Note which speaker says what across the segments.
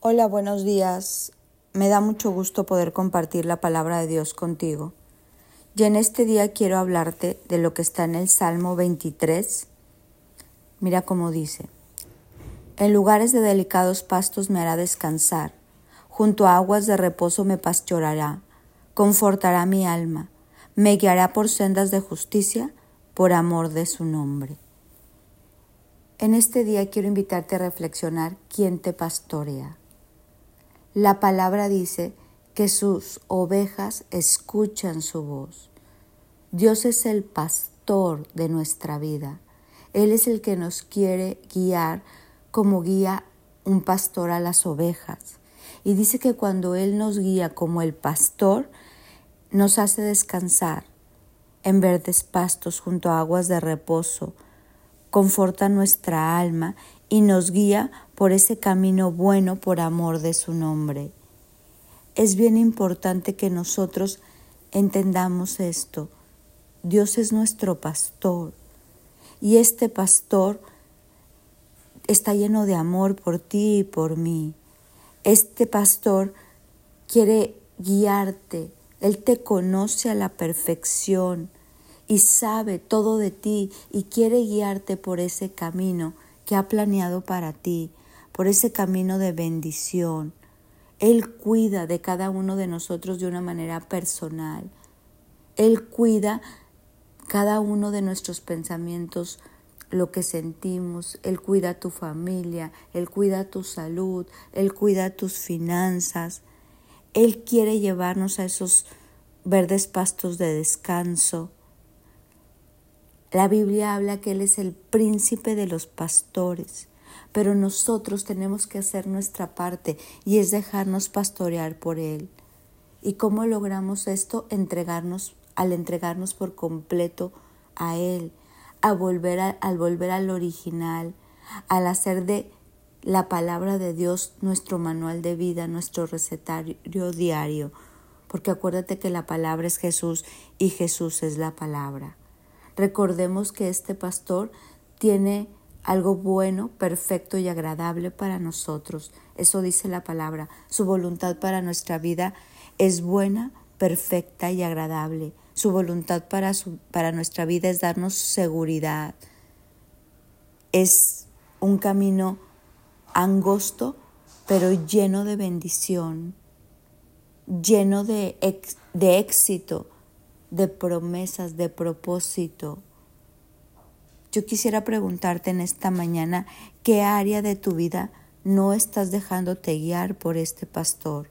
Speaker 1: Hola, buenos días. Me da mucho gusto poder compartir la palabra de Dios contigo. Y en este día quiero hablarte de lo que está en el Salmo 23. Mira cómo dice. En lugares de delicados pastos me hará descansar, junto a aguas de reposo me pastoreará, confortará mi alma, me guiará por sendas de justicia por amor de su nombre. En este día quiero invitarte a reflexionar quién te pastorea. La palabra dice que sus ovejas escuchan su voz. Dios es el pastor de nuestra vida. Él es el que nos quiere guiar como guía un pastor a las ovejas. Y dice que cuando Él nos guía como el pastor, nos hace descansar en verdes pastos junto a aguas de reposo, conforta nuestra alma y nos guía por ese camino bueno por amor de su nombre. Es bien importante que nosotros entendamos esto. Dios es nuestro pastor y este pastor está lleno de amor por ti y por mí. Este pastor quiere guiarte, Él te conoce a la perfección y sabe todo de ti y quiere guiarte por ese camino que ha planeado para ti, por ese camino de bendición. Él cuida de cada uno de nosotros de una manera personal. Él cuida cada uno de nuestros pensamientos, lo que sentimos. Él cuida tu familia, Él cuida tu salud, Él cuida tus finanzas. Él quiere llevarnos a esos verdes pastos de descanso. La Biblia habla que Él es el príncipe de los pastores, pero nosotros tenemos que hacer nuestra parte y es dejarnos pastorear por Él. ¿Y cómo logramos esto? Entregarnos, al entregarnos por completo a Él, a volver al volver al original, al hacer de la palabra de Dios nuestro manual de vida, nuestro recetario diario, porque acuérdate que la palabra es Jesús y Jesús es la palabra. Recordemos que este pastor tiene algo bueno, perfecto y agradable para nosotros. Eso dice la palabra. Su voluntad para nuestra vida es buena, perfecta y agradable. Su voluntad para, para nuestra vida es darnos seguridad. Es un camino angosto, pero lleno de bendición, lleno de, de éxito, de promesas, de propósito. Yo quisiera preguntarte en esta mañana qué área de tu vida no estás dejándote guiar por este pastor.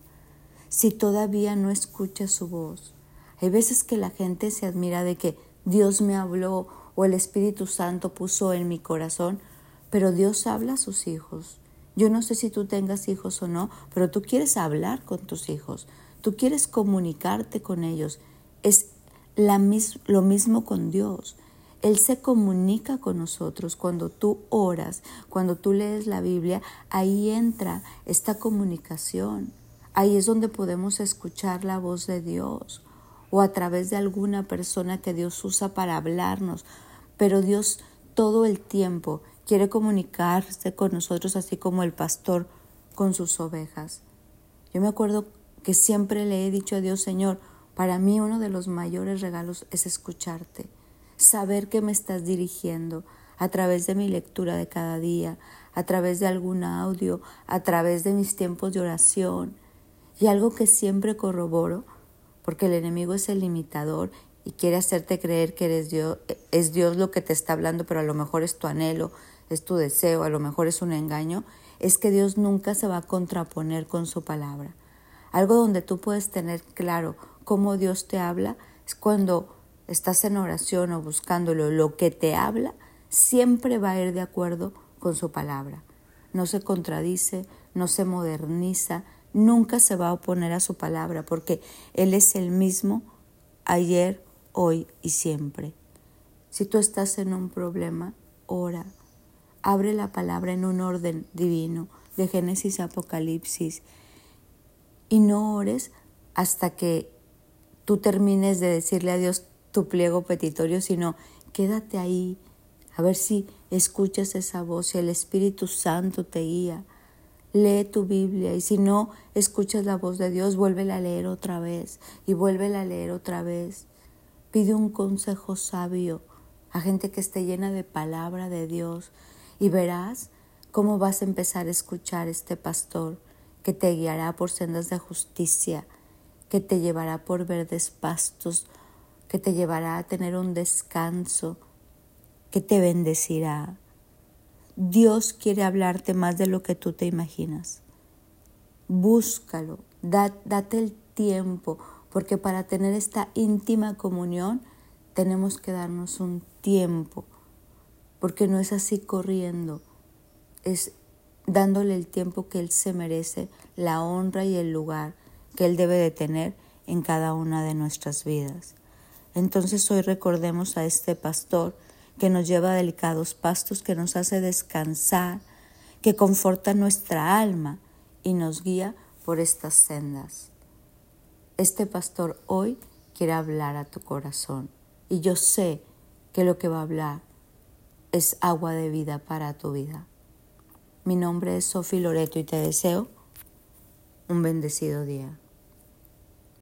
Speaker 1: Si todavía no escuchas su voz. Hay veces que la gente se admira de que Dios me habló o el Espíritu Santo puso en mi corazón, pero Dios habla a sus hijos. Yo no sé si tú tengas hijos o no, pero tú quieres hablar con tus hijos, tú quieres comunicarte con ellos. Es lo mismo con Dios. Él se comunica con nosotros cuando tú oras, cuando tú lees la Biblia, ahí entra esta comunicación. Ahí es donde podemos escuchar la voz de Dios o a través de alguna persona que Dios usa para hablarnos. Pero Dios todo el tiempo quiere comunicarse con nosotros así como el pastor con sus ovejas. Yo me acuerdo que siempre le he dicho a Dios, Señor, para mí uno de los mayores regalos es escucharte, saber que me estás dirigiendo a través de mi lectura de cada día, a través de algún audio, a través de mis tiempos de oración. Y algo que siempre corroboro, porque el enemigo es el limitador y quiere hacerte creer que eres Dios, es Dios lo que te está hablando, pero a lo mejor es tu anhelo, es tu deseo, a lo mejor es un engaño, es que Dios nunca se va a contraponer con su palabra. Algo donde tú puedes tener claro cómo Dios te habla es cuando estás en oración o buscándolo. Lo que te habla siempre va a ir de acuerdo con su palabra. No se contradice, no se moderniza, nunca se va a oponer a su palabra porque Él es el mismo ayer, hoy y siempre. Si tú estás en un problema, ora. Abre la palabra en un orden divino de Génesis a Apocalipsis y no ores hasta que tú termines de decirle a Dios tu pliego petitorio, sino quédate ahí, a ver si escuchas esa voz, y el Espíritu Santo te guía. lee tu Biblia y si no escuchas la voz de Dios, vuélvela a leer otra vez y vuélvela a leer otra vez. Pide un consejo sabio a gente que esté llena de palabra de Dios y verás cómo vas a empezar a escuchar este pastor que te guiará por sendas de justicia, que te llevará por verdes pastos, que te llevará a tener un descanso, que te bendecirá. Dios quiere hablarte más de lo que tú te imaginas. Búscalo, date el tiempo, porque para tener esta íntima comunión tenemos que darnos un tiempo, porque no es así corriendo, es dándole el tiempo que Él se merece, la honra y el lugar que Él debe de tener en cada una de nuestras vidas. Entonces hoy recordemos a este pastor que nos lleva delicados pastos, que nos hace descansar, que conforta nuestra alma y nos guía por estas sendas. Este pastor hoy quiere hablar a tu corazón y yo sé que lo que va a hablar es agua de vida para tu vida. Mi nombre es Sofi Loreto y te deseo un bendecido día.